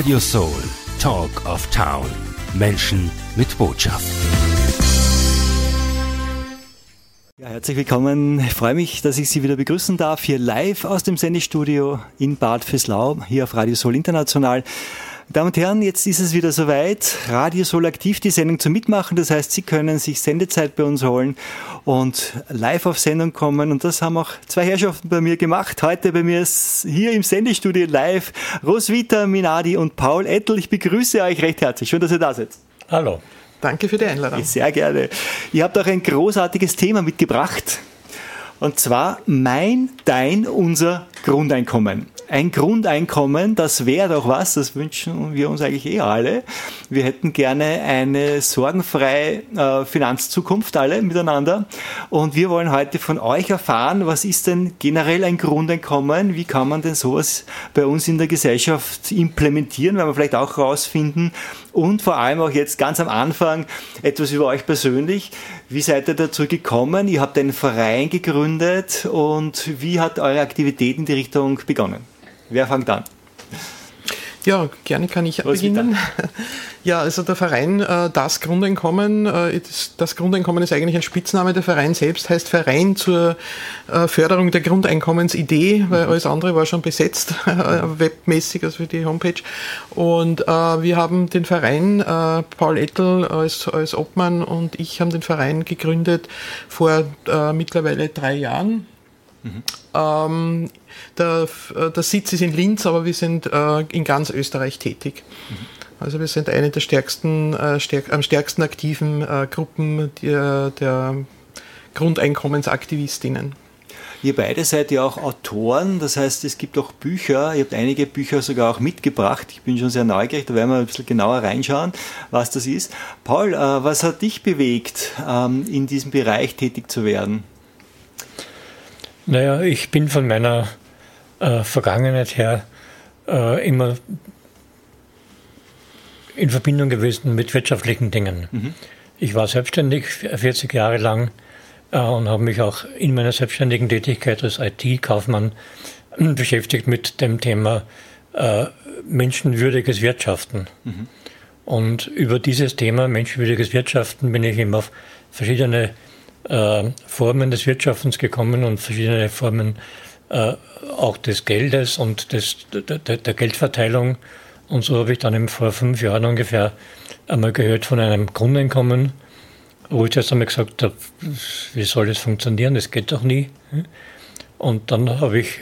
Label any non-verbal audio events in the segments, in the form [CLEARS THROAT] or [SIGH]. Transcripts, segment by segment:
Radio Soul, Talk of Town. Menschen mit Botschaft. Ja, herzlich willkommen. Ich freue mich, dass ich Sie wieder begrüßen darf, hier live aus dem Sendestudio in Bad Fürslau, hier auf Radio Soul International. Damen und Herren, jetzt ist es wieder soweit. Radio Soul aktiv, die Sendung zum Mitmachen. Das heißt, Sie können sich Sendezeit bei uns holen und live auf Sendung kommen. Und das haben auch zwei Herrschaften bei mir gemacht. Heute bei mir ist hier im Sendestudio live Roswitha Minadi und Paul Ettel. Ich begrüße euch recht herzlich. Schön, dass ihr da seid. Hallo. Danke für die Einladung. Sehr gerne. Ihr habt auch ein großartiges Thema mitgebracht. Und zwar mein, dein, unser Grundeinkommen ein Grundeinkommen, das wäre doch was, das wünschen wir uns eigentlich eh alle. Wir hätten gerne eine sorgenfreie äh, Finanzzukunft alle miteinander. Und wir wollen heute von euch erfahren, was ist denn generell ein Grundeinkommen? Wie kann man denn sowas bei uns in der Gesellschaft implementieren? Werden wir vielleicht auch herausfinden. Und vor allem auch jetzt ganz am Anfang etwas über euch persönlich. Wie seid ihr dazu gekommen? Ihr habt einen Verein gegründet und wie hat eure Aktivität in die Richtung begonnen? Wer fängt an? Ja, gerne kann ich Was beginnen. [LAUGHS] Ja, also der Verein, äh, das Grundeinkommen, äh, das Grundeinkommen ist eigentlich ein Spitzname. Der Verein selbst heißt Verein zur äh, Förderung der Grundeinkommensidee, weil mhm. alles andere war schon besetzt, [LAUGHS] webmäßig, also für die Homepage. Und wir haben den Verein, Paul Ettel als, als Obmann und ich haben den Verein gegründet vor mittlerweile drei Jahren. Mhm. Ähm, der, äh, der, Sitz ist in Linz, aber wir sind äh, in ganz Österreich tätig. Mhm. Also wir sind eine der stärksten, äh, stärk, am stärksten aktiven äh, Gruppen der, der Grundeinkommensaktivistinnen. Ihr beide seid ja auch Autoren, das heißt, es gibt auch Bücher. Ihr habt einige Bücher sogar auch mitgebracht. Ich bin schon sehr neugierig, da werden wir ein bisschen genauer reinschauen, was das ist. Paul, äh, was hat dich bewegt, ähm, in diesem Bereich tätig zu werden? Naja, ich bin von meiner äh, Vergangenheit her äh, immer in Verbindung gewesen mit wirtschaftlichen Dingen. Mhm. Ich war selbstständig 40 Jahre lang äh, und habe mich auch in meiner selbstständigen Tätigkeit als IT-Kaufmann beschäftigt mit dem Thema äh, menschenwürdiges Wirtschaften. Mhm. Und über dieses Thema menschenwürdiges Wirtschaften bin ich eben auf verschiedene äh, Formen des Wirtschaftens gekommen und verschiedene Formen äh, auch des Geldes und des, der, der, Geldverteilung. Und so habe ich dann eben vor fünf Jahren ungefähr einmal gehört von einem Grundeinkommen, wo ich erst einmal gesagt habe, wie soll das funktionieren, das geht doch nie. Und dann habe ich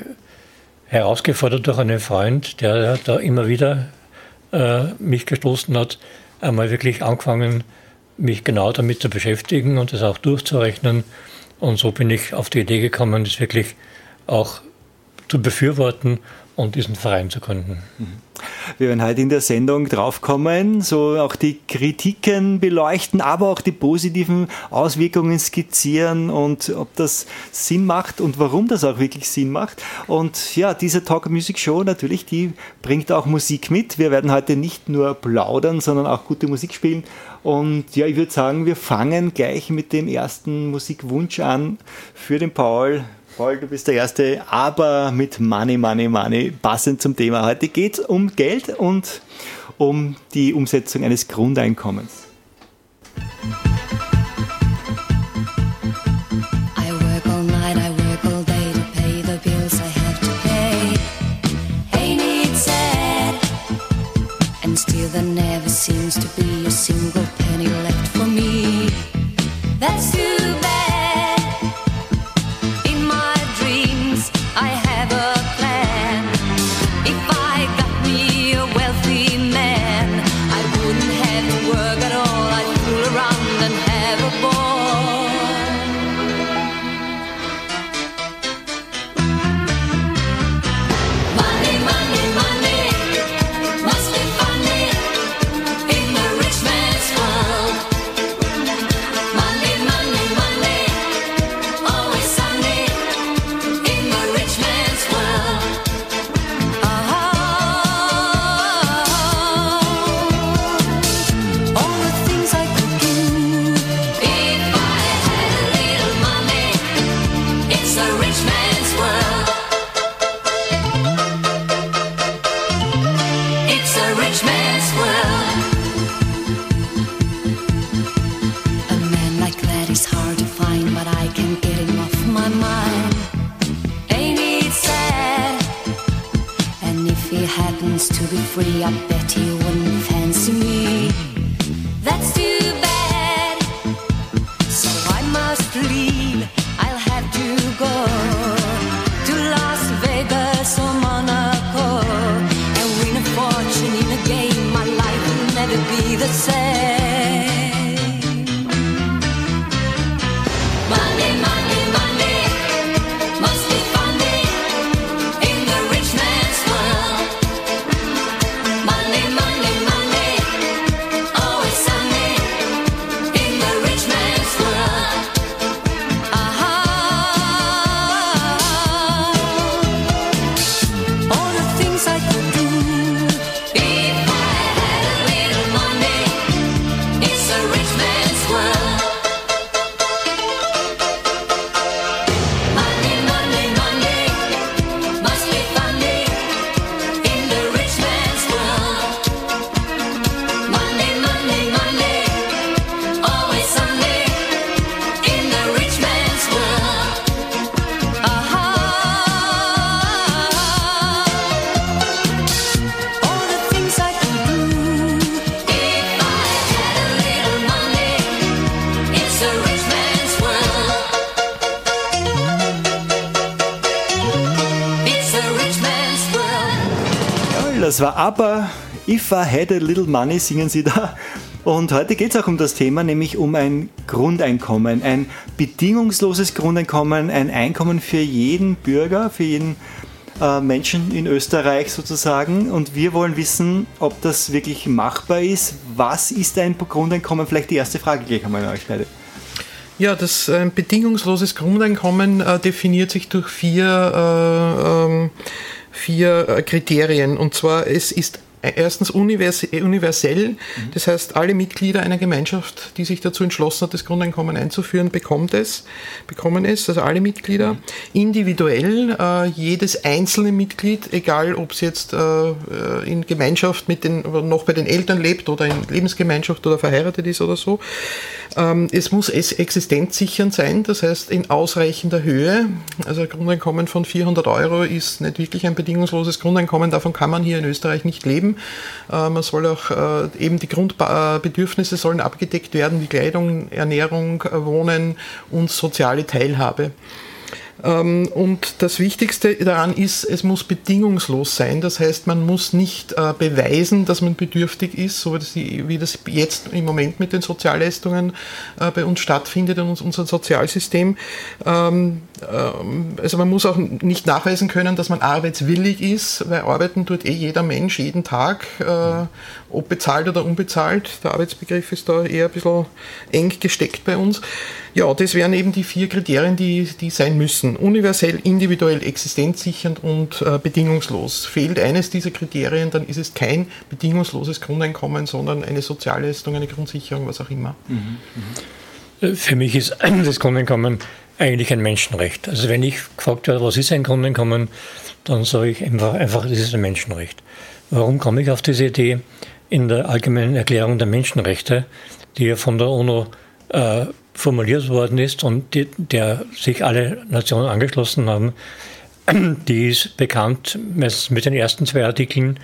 herausgefordert durch einen Freund, der da immer wieder äh, mich gestoßen hat, einmal wirklich angefangen, mich genau damit zu beschäftigen und das auch durchzurechnen. Und so bin ich auf die Idee gekommen, das wirklich auch zu befürworten und diesen Verein zu gründen. Wir werden heute in der Sendung draufkommen, so auch die Kritiken beleuchten, aber auch die positiven Auswirkungen skizzieren und ob das Sinn macht und warum das auch wirklich Sinn macht. Und ja, diese Talk Music Show natürlich, die bringt auch Musik mit. Wir werden heute nicht nur plaudern, sondern auch gute Musik spielen. Und ja, ich würde sagen, wir fangen gleich mit dem ersten Musikwunsch an für den Paul. Paul, du bist der Erste, aber mit Money, Money, Money, passend zum Thema. Heute geht es um Geld und um die Umsetzung eines Grundeinkommens. If I Had a Little Money, singen sie da. Und heute geht es auch um das Thema, nämlich um ein Grundeinkommen, ein bedingungsloses Grundeinkommen, ein Einkommen für jeden Bürger, für jeden äh, Menschen in Österreich sozusagen. Und wir wollen wissen, ob das wirklich machbar ist. Was ist ein Grundeinkommen? Vielleicht die erste Frage gleich einmal an euch beide. Ja, das äh, bedingungsloses Grundeinkommen äh, definiert sich durch vier, äh, ähm, vier äh, Kriterien. Und zwar, es ist erstens univers universell, das heißt, alle Mitglieder einer Gemeinschaft, die sich dazu entschlossen hat, das Grundeinkommen einzuführen, bekommt es, bekommen es, also alle Mitglieder. Individuell, äh, jedes einzelne Mitglied, egal ob es jetzt äh, in Gemeinschaft mit den, noch bei den Eltern lebt oder in Lebensgemeinschaft oder verheiratet ist oder so. Ähm, es muss es existenzsichernd sein, das heißt in ausreichender Höhe. Also ein Grundeinkommen von 400 Euro ist nicht wirklich ein bedingungsloses Grundeinkommen, davon kann man hier in Österreich nicht leben. Äh, man soll auch äh, eben die Grundbedürfnisse sollen abgedeckt werden, wie Kleidung, Ernährung, äh, Wohnen und soziale Teilhabe. Ähm, Und das Wichtigste daran ist, es muss bedingungslos sein. Das heißt, man muss nicht beweisen, dass man bedürftig ist, so wie das, jetzt im Moment mit den Sozialleistungen bei uns stattfindet in uns, unserem Sozialsystem. Ähm, Also man muss auch nicht nachweisen können, dass man arbeitswillig ist, weil arbeiten tut eh jeder Mensch jeden Tag, äh, ob bezahlt oder unbezahlt. Der Arbeitsbegriff ist da eher ein bisschen eng gesteckt bei uns. Ja, das wären eben die vier Kriterien, die, die sein müssen. Universell, individuell, existenzsichernd und äh, bedingungslos. Fehlt eines dieser Kriterien, dann ist es kein bedingungsloses Grundeinkommen, sondern eine Sozialleistung, eine Grundsicherung, was auch immer. Für mich ist [CLEARS THROAT] das Grundeinkommen eigentlich ein Menschenrecht. Also wenn ich gefragt werde, was ist ein Grundeinkommen, dann sage ich einfach, einfach, das ist ein Menschenrecht. Warum komme ich auf diese Idee? In der Allgemeinen Erklärung der Menschenrechte, die ja von der UNO äh, formuliert worden ist und die, der sich alle Nationen angeschlossen haben, [CLEARS THROAT] die ist bekannt mit den ersten zwei Artikeln,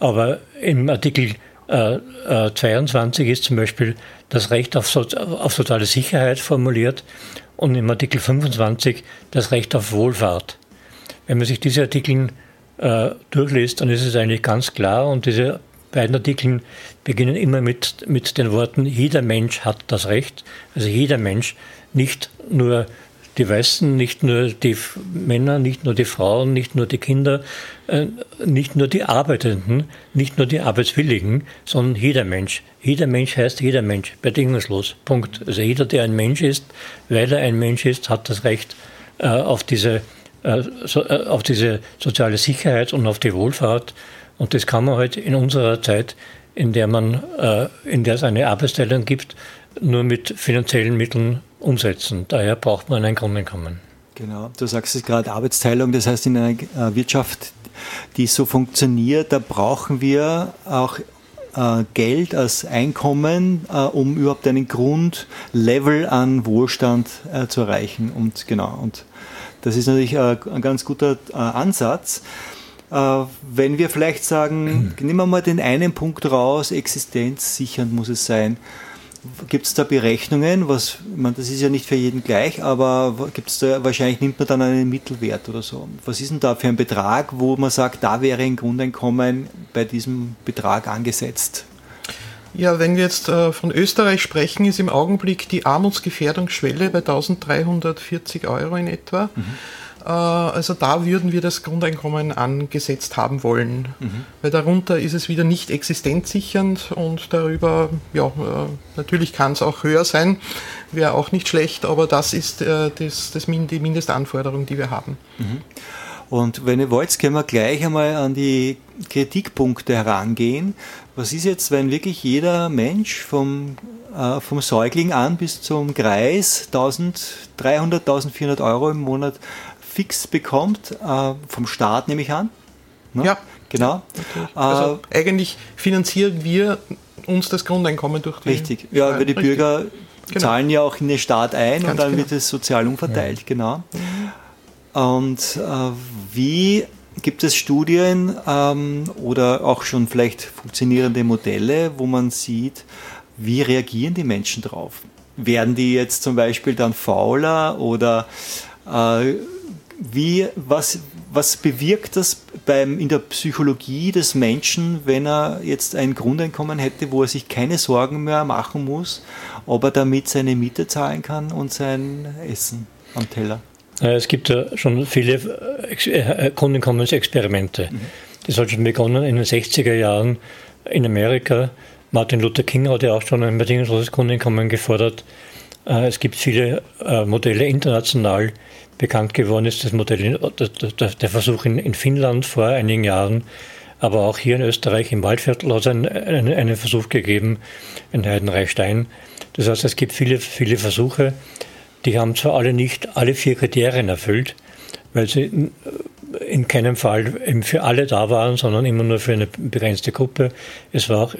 aber im Artikel äh, äh, 22 ist zum Beispiel das Recht auf, so, auf totale Sicherheit formuliert und im Artikel 25 das Recht auf Wohlfahrt. Wenn man sich diese Artikel äh, durchliest, dann ist es eigentlich ganz klar und diese beiden Artikeln beginnen immer mit, mit den Worten, jeder Mensch hat das Recht, also jeder Mensch, nicht nur die Weißen, nicht nur die Männer, nicht nur die Frauen, nicht nur die Kinder, äh, nicht nur die Arbeitenden, nicht nur die Arbeitswilligen, sondern jeder Mensch. Jeder Mensch heißt jeder Mensch, bedingungslos. Punkt. Also jeder, der ein Mensch ist, weil er ein Mensch ist, hat das Recht äh, auf diese äh, auf diese soziale Sicherheit und auf die Wohlfahrt. Und das kann man halt in unserer Zeit, in der man, in der es eine Arbeitsteilung gibt, nur mit finanziellen Mitteln umsetzen. Daher braucht man ein Grundeinkommen. Genau, du sagst es gerade, Arbeitsteilung, das heißt in einer äh, Wirtschaft, die so funktioniert, da brauchen wir auch äh, Geld als Einkommen, äh, um überhaupt einen Grundlevel an Wohlstand zu erreichen. Und genau, und das ist natürlich ein ganz guter Ansatz. Wenn wir vielleicht sagen, [CLEARS THROAT] nehmen wir mal den einen Punkt raus, existenzsichernd muss es sein. Gibt es da Berechnungen? Was, ich meine, das ist ja nicht für jeden gleich, aber gibt es da, wahrscheinlich nimmt man dann einen Mittelwert oder so. Was ist denn da für ein Betrag, wo man sagt, da wäre ein Grundeinkommen bei diesem Betrag angesetzt? Ja, wenn wir jetzt äh, von Österreich sprechen, ist im Augenblick die Armutsgefährdungsschwelle bei 1340 Euro in etwa. Mhm. Äh, also da würden wir das Grundeinkommen angesetzt haben wollen, mhm. weil darunter ist es wieder nicht existenzsichernd und darüber, ja, äh, natürlich kann es auch höher sein, wäre auch nicht schlecht, aber das ist äh, das, das, die Mindestanforderung, die wir haben. Mhm. Und wenn ihr wollt, können wir gleich einmal an die Kritikpunkte herangehen. Was ist jetzt, wenn wirklich jeder Mensch vom, äh, vom Säugling an bis zum Kreis 1300, 1400 Euro im Monat fix bekommt, äh, vom Staat nehme ich an? Ne? Ja. Genau. Also äh, eigentlich finanzieren wir uns das Grundeinkommen durch die Richtig, ja, weil die richtig. Bürger genau. zahlen ja auch in den Staat ein Ganz und dann genau. wird es sozial umverteilt, ja. genau. Mhm. Und äh, wie Gibt es Studien ähm, oder auch schon vielleicht funktionierende Modelle, wo man sieht, wie reagieren die Menschen drauf? Werden die jetzt zum Beispiel dann fauler oder äh, wie, was, was bewirkt das beim, in der Psychologie des Menschen, wenn er jetzt ein Grundeinkommen hätte, wo er sich keine Sorgen mehr machen muss, ob er damit seine Miete zahlen kann und sein Essen am Teller? Es gibt ja schon viele äh, Grundeinkommensexperimente. Mhm. Das hat schon begonnen in den 60er Jahren in Amerika. Martin Luther King hat ja auch schon ein bedingungsloses Grundeinkommen gefordert. Äh, es gibt viele äh, Modelle international. Bekannt geworden ist das Modell, der Versuch in Finnland vor einigen Jahren, aber auch hier in Österreich im Waldviertel hat es einen, einen Versuch gegeben, in Heidenreichstein. Das heißt, es gibt viele, viele Versuche. Die haben zwar alle nicht alle vier Kriterien erfüllt, weil sie in keinem Fall für alle da waren, sondern immer nur für eine begrenzte Gruppe. Es war auch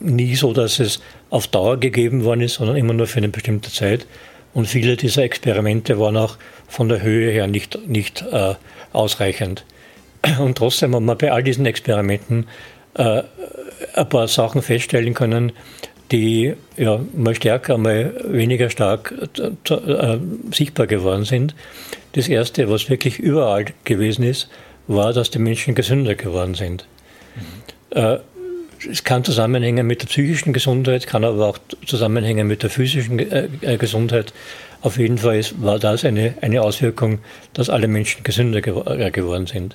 nie so, dass es auf Dauer gegeben worden ist, sondern immer nur für eine bestimmte Zeit. Und viele dieser Experimente waren auch von der Höhe her nicht, nicht äh, ausreichend. Und trotzdem haben wir bei all diesen Experimenten äh, ein paar Sachen feststellen können, die ja, mal stärker, mal weniger stark äh, äh, sichtbar geworden sind. Das Erste, was wirklich überall gewesen ist, war, dass die Menschen gesünder geworden sind. Mhm. Äh, es kann zusammenhängen mit der psychischen Gesundheit, kann aber auch zusammenhängen mit der physischen äh, äh, Gesundheit. Auf jeden Fall ist, war das eine, eine Auswirkung, dass alle Menschen gesünder geworden sind.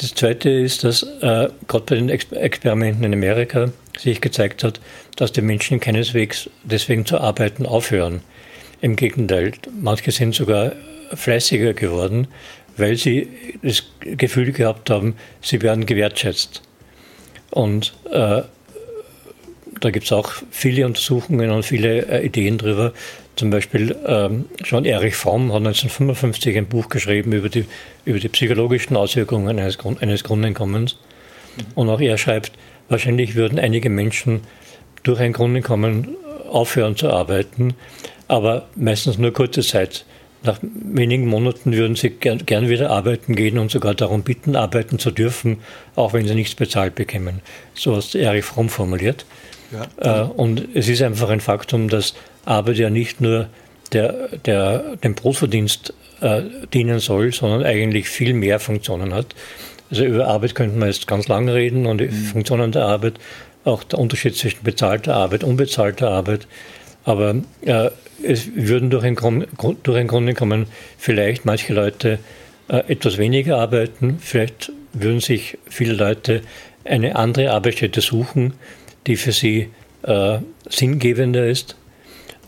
Das Zweite ist, dass äh, gerade bei den Experimenten in Amerika sich gezeigt hat, dass die Menschen keineswegs deswegen zu arbeiten aufhören. Im Gegenteil, manche sind sogar fleißiger geworden, weil sie das Gefühl gehabt haben, sie werden gewertschätzt. Und äh, da gibt es auch viele Untersuchungen und viele äh, Ideen drüber. Zum Beispiel ähm, schon Erich Fromm hat 1955 ein Buch geschrieben über die, über die psychologischen Auswirkungen eines, Grund, eines Grundeinkommens. Und auch er schreibt, wahrscheinlich würden einige Menschen durch ein Grundeinkommen aufhören zu arbeiten, aber meistens nur kurze Zeit. Nach wenigen Monaten würden sie gern, gern, wieder arbeiten gehen und sogar darum bitten, arbeiten zu dürfen, auch wenn sie nichts bezahlt bekämen. So hat Erich Fromm formuliert. Ja. Äh, und es ist einfach ein Faktum, dass Arbeit ja nicht nur der, der, dem Brotverdienst äh, dienen soll, sondern eigentlich viel mehr Funktionen hat. Also über Arbeit könnte man jetzt ganz lange reden und die mhm. Funktionen der Arbeit, auch der Unterschied zwischen bezahlter Arbeit, und unbezahlter Arbeit. Aber äh, es würden durch ein, durch ein Grundeinkommen vielleicht manche Leute äh, etwas weniger arbeiten, vielleicht würden sich viele Leute eine andere Arbeitsstätte suchen, die für sie äh, sinngebender ist.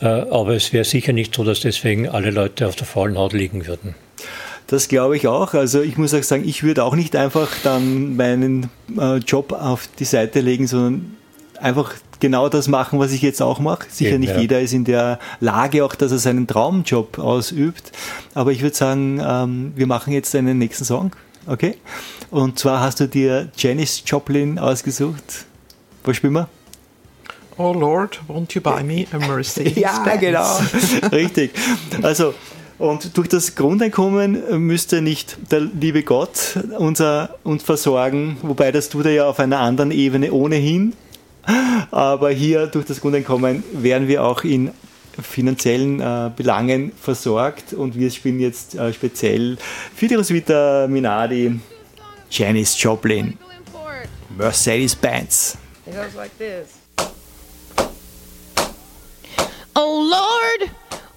Äh, aber es wäre sicher nicht so, dass deswegen alle Leute auf der faulen Haut liegen würden. Das glaube ich auch. Also ich muss auch sagen, ich würde auch nicht einfach dann meinen äh, Job auf die Seite legen, sondern einfach genau das machen, was ich jetzt auch mache. Sicher Eben, nicht ja. jeder ist in der Lage auch, dass er seinen Traumjob ausübt. Aber ich würde sagen, ähm, wir machen jetzt einen nächsten Song. Okay? Und zwar hast du dir Janis Joplin ausgesucht. Was spielen wir? Oh Lord, won't you buy me a Mercedes? [LAUGHS] ja, genau. [LAUGHS] Richtig. Also, Und durch das Grundeinkommen müsste nicht der liebe Gott unser, uns versorgen, wobei das tut er ja auf einer anderen Ebene ohnehin. Aber hier durch das Grundeinkommen werden wir auch in finanziellen äh, Belangen versorgt und wir spielen jetzt äh, speziell Roswitha Minardi Janis Joplin, Mercedes-Benz. Like. Oh Lord,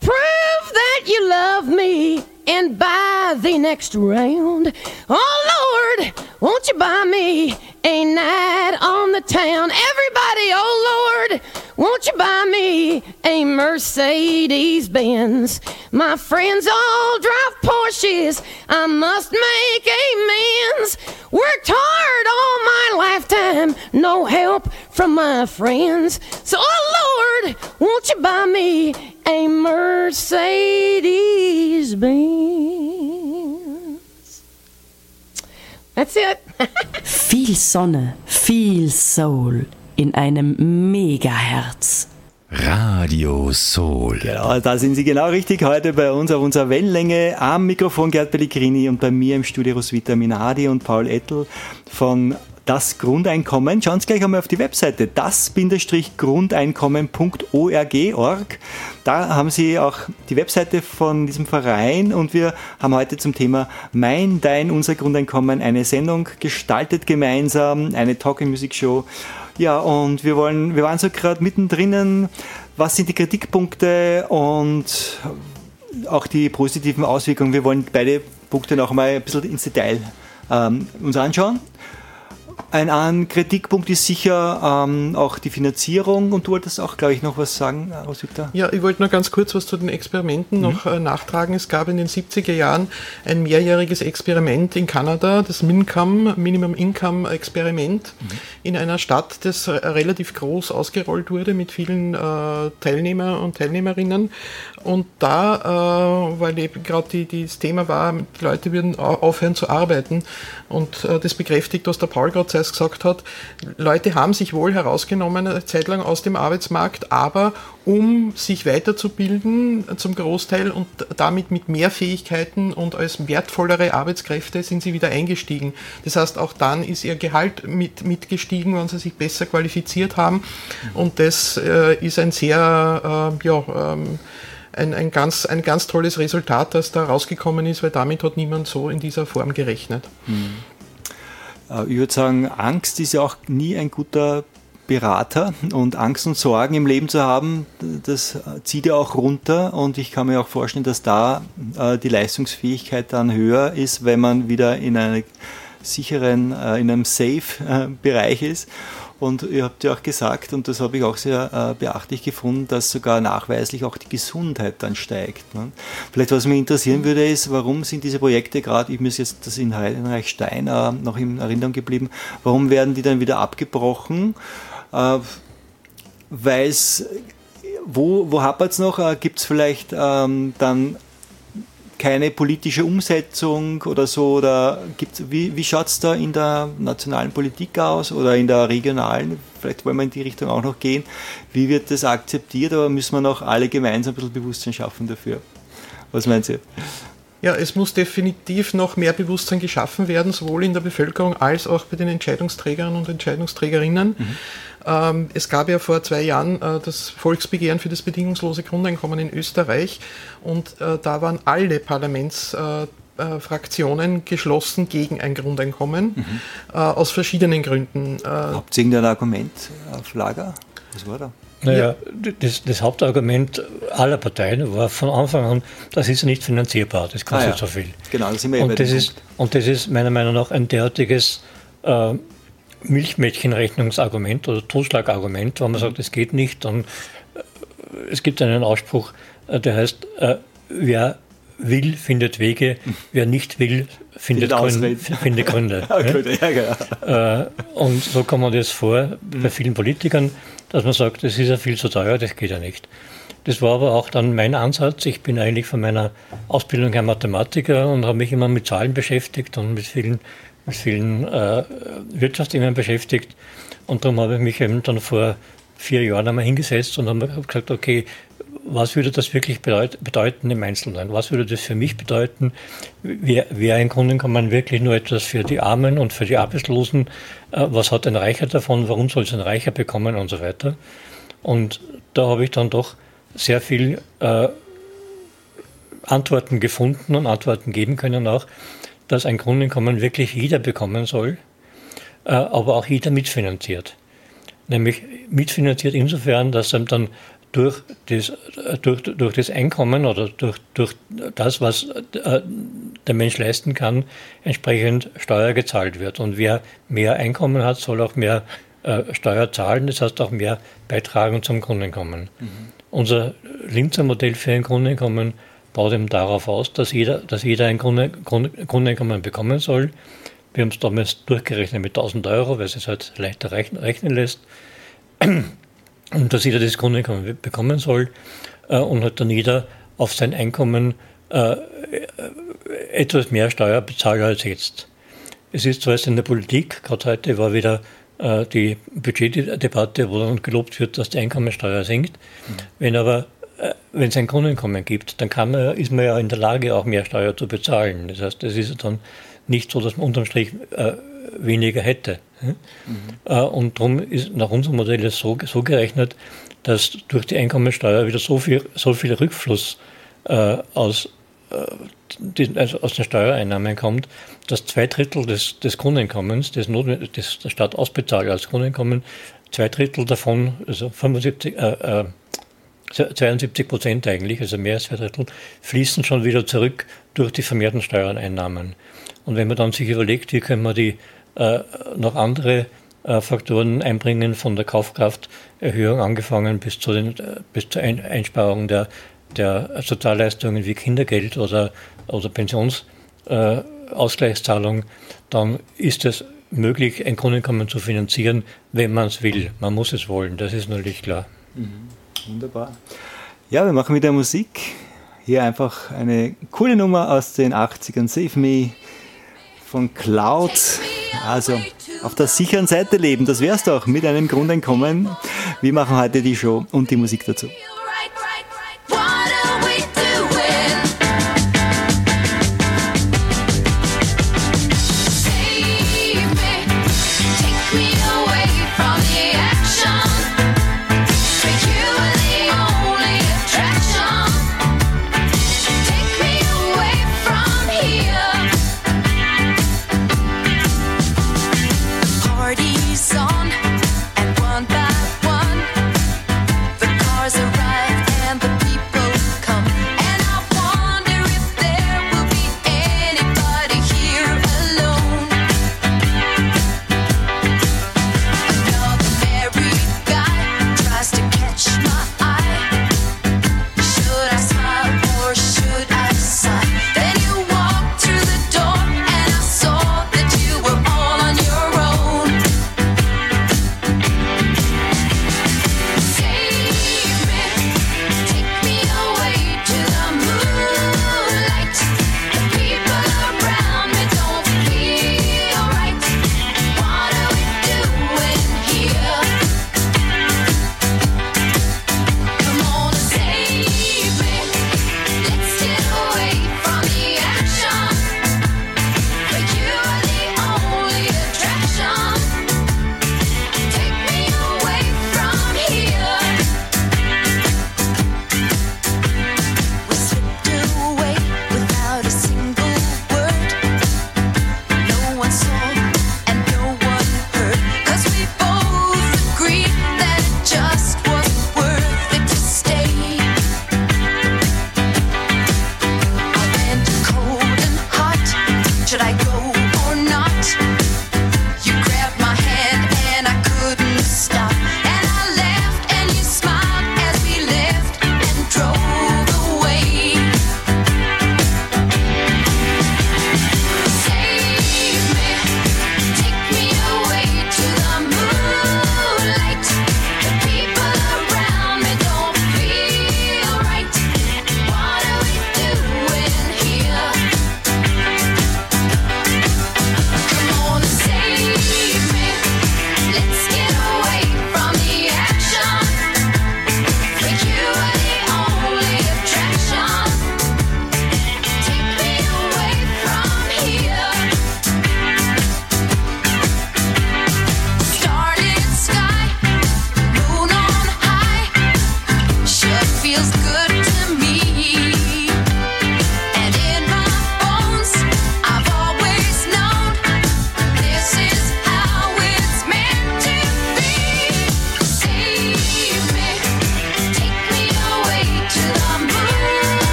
Prove that you love me and buy the next round. Oh Lord, won't you buy me a night on the town? Everybody, oh Lord, won't you buy me a Mercedes Benz? My friends all drive Porsches. I must make amends. Lifetime, no help from my friends. So, oh Lord, won't you buy me a Mercedes Benz? That's it. [LAUGHS] Viel Sonne, viel Soul in einem Megaherz. Radio Soul. Genau, da sind Sie genau richtig. Heute bei uns auf unserer Wellenlänge am Mikrofon Gerd Pellegrini und bei mir im Studio Roswitha Minardi und Paul Ettel von das Grundeinkommen. Schauen Sie gleich einmal auf die Webseite das-grundeinkommen.org. Da haben Sie auch die Webseite von diesem Verein und wir haben heute zum Thema Mein, Dein, Unser Grundeinkommen eine Sendung gestaltet gemeinsam, eine Talking-Music-Show. Ja, und wir wollen, wir waren so gerade mittendrin. Was sind die Kritikpunkte und auch die positiven Auswirkungen? Wir wollen beide Punkte noch mal ein bisschen ins Detail ähm, uns anschauen. Ein, ein Kritikpunkt ist sicher ähm, auch die Finanzierung und du wolltest auch, glaube ich, noch was sagen, Roswitha? Ja, ich wollte nur ganz kurz was zu den Experimenten noch äh, nachtragen. Es gab in den 70er Jahren ein mehrjähriges Experiment in Kanada, das MINCOM, Minimum Income Experiment, in einer Stadt, das äh, relativ groß ausgerollt wurde mit vielen äh, Teilnehmer und Teilnehmerinnen. Und da, äh, weil eben gerade das Thema war, die Leute würden au- aufhören zu arbeiten. Und äh, das bekräftigt, was der Paul gerade zuerst gesagt hat. Leute haben sich wohl herausgenommen, eine Zeit lang aus dem Arbeitsmarkt, aber um sich weiterzubilden zum Großteil und damit mit mehr Fähigkeiten und als wertvollere Arbeitskräfte sind sie wieder eingestiegen. Das heißt, auch dann ist ihr Gehalt mit, mitgestiegen, wenn sie sich besser qualifiziert haben. Und das äh, ist ein sehr, äh, ja, ähm, ein, ein, ganz, ein ganz tolles Resultat, das da rausgekommen ist, weil damit hat niemand so in dieser Form gerechnet. Äh, Ich würde sagen, Angst ist ja auch nie ein guter Berater und Angst und Sorgen im Leben zu haben, das zieht ja auch runter und ich kann mir auch vorstellen, dass da äh, die Leistungsfähigkeit dann höher ist, wenn man wieder in einem sicheren, äh, in einem Safe-Bereich ist. Und ihr habt ja auch gesagt, und das habe ich auch sehr äh, beachtlich gefunden, dass sogar nachweislich auch die Gesundheit dann steigt. Ne? Vielleicht was mich interessieren würde, ist, warum sind diese Projekte gerade, ich mir jetzt das in Heidenreich-Stein äh, noch in Erinnerung geblieben, warum werden die dann wieder abgebrochen? Äh, Weil es, wo, wo hapert es noch? Äh, Gibt es vielleicht ähm, dann keine politische Umsetzung oder so? Oder gibt's, wie, wie schaut es da in der nationalen Politik aus oder in der regionalen? Vielleicht wollen wir in die Richtung auch noch gehen. Wie wird das akzeptiert? Aber müssen wir noch alle gemeinsam ein bisschen Bewusstsein schaffen dafür? Was meint ihr? Ja, es muss definitiv noch mehr Bewusstsein geschaffen werden, sowohl in der Bevölkerung als auch bei den Entscheidungsträgern und Entscheidungsträgerinnen. Ähm, es gab ja vor zwei Jahren äh, das Volksbegehren für das bedingungslose Grundeinkommen in Österreich und äh, da waren alle Parlaments, äh, äh, Fraktionen geschlossen gegen ein Grundeinkommen, äh, aus verschiedenen Gründen. Äh, Habt ihr irgendein Argument auf Lager? Was war da? Naja, das, das Hauptargument aller Parteien war von Anfang an, das ist nicht finanzierbar, das kostet Ah, ja. so viel. Genau, da sind wir Und das, ist, und das ist meiner Meinung nach ein derartiges äh, Milchmädchenrechnungsargument oder Totschlagargument, wo man sagt, es geht nicht. Und äh, es gibt einen Ausspruch, äh, der heißt, äh, wer will, findet Wege, wer nicht will, findet, Gründe, [LAUGHS] findet Gründe. [LAUGHS] Ja? genau. Und so kommt man das vor bei vielen Politikern, dass man sagt, das ist ja viel zu teuer, das geht ja nicht. Das war aber auch dann mein Ansatz. Ich bin eigentlich von meiner Ausbildung her Mathematiker und habe mich immer mit Zahlen beschäftigt und mit vielen, mit vielen äh, Wirtschaftsthemen beschäftigt. Und darum habe ich mich eben dann vor vier Jahren einmal hingesetzt und habe gesagt, okay, was würde das wirklich bedeut bedeuten im Einzelnen? Was würde das für mich bedeuten? Wäre wär ein Grundeinkommen wirklich nur etwas für die Armen und für die Arbeitslosen? Äh, was hat ein Reicher davon? Warum soll es ein Reicher bekommen und so weiter? Und da habe ich dann doch sehr viel äh, Antworten gefunden und Antworten geben können auch, dass ein Grundeinkommen wirklich jeder bekommen soll, äh, aber auch jeder mitfinanziert. Nämlich mitfinanziert insofern, dass einem dann durch das, äh, durch, durch das Einkommen oder durch, durch das, was äh, der Mensch leisten kann, entsprechend Steuer gezahlt wird. Und wer mehr Einkommen hat, soll auch mehr Steuer zahlen, das heißt auch mehr beitragen zum Grundeinkommen. Unser Linzer Modell für ein Grundeinkommen baut eben darauf aus, dass jeder, dass jeder ein Grunde, Grund, Grundeinkommen bekommen soll. Wir haben es damals durchgerechnet mit 1000 Euro, weil es es halt leichter rechnen, lässt. [CLEARS THROAT] Und dass jeder das Grundeinkommen bekommen soll äh, und halt dann jeder auf sein Einkommen äh, etwas mehr Steuer bezahlt als jetzt. Es ist zwar jetzt in der Politik, gerade heute war wieder äh, die Budgetdebatte, wo dann gelobt wird, dass die Einkommensteuer sinkt. Wenn aber äh, wenn es ein Grundeinkommen gibt, dann kann man, ist man ja in der Lage, auch mehr Steuer zu bezahlen. Das heißt, es ist dann nicht so, dass man unterm Strich äh, weniger hätte. hm? Äh, und darum ist nach unserem Modell ist so, so gerechnet, dass durch die Einkommensteuer wieder so viel, so viel Rückfluss äh, aus, äh, die, also aus den Steuereinnahmen kommt, dass zwei Drittel des, des Grundeinkommens, das der Staat ausbezahlt als Grundeinkommen, zwei Drittel davon, also 75, äh, äh, 72 Prozent eigentlich, also mehr als zwei Drittel, fließen schon wieder zurück durch die vermehrten Steuereinnahmen. Und wenn man dann sich überlegt, wie können wir die äh, noch andere äh, Faktoren einbringen, von der Kaufkrafterhöhung angefangen bis, zu den, äh, bis zur Ein Einsparung der, der Sozialleistungen wie Kindergeld oder, oder Pensionsausgleichszahlung, äh, dann ist es möglich, ein Grundeinkommen zu finanzieren, wenn man es will. Man muss es wollen, das ist natürlich klar. Wunderbar. Ja, wir machen wieder Musik. Hier einfach eine coole Nummer aus den 80ern. Save Me von Cloud. Also auf der sicheren Seite leben, das wär's doch mit einem Grundeinkommen. Wir machen heute die Show und die Musik dazu.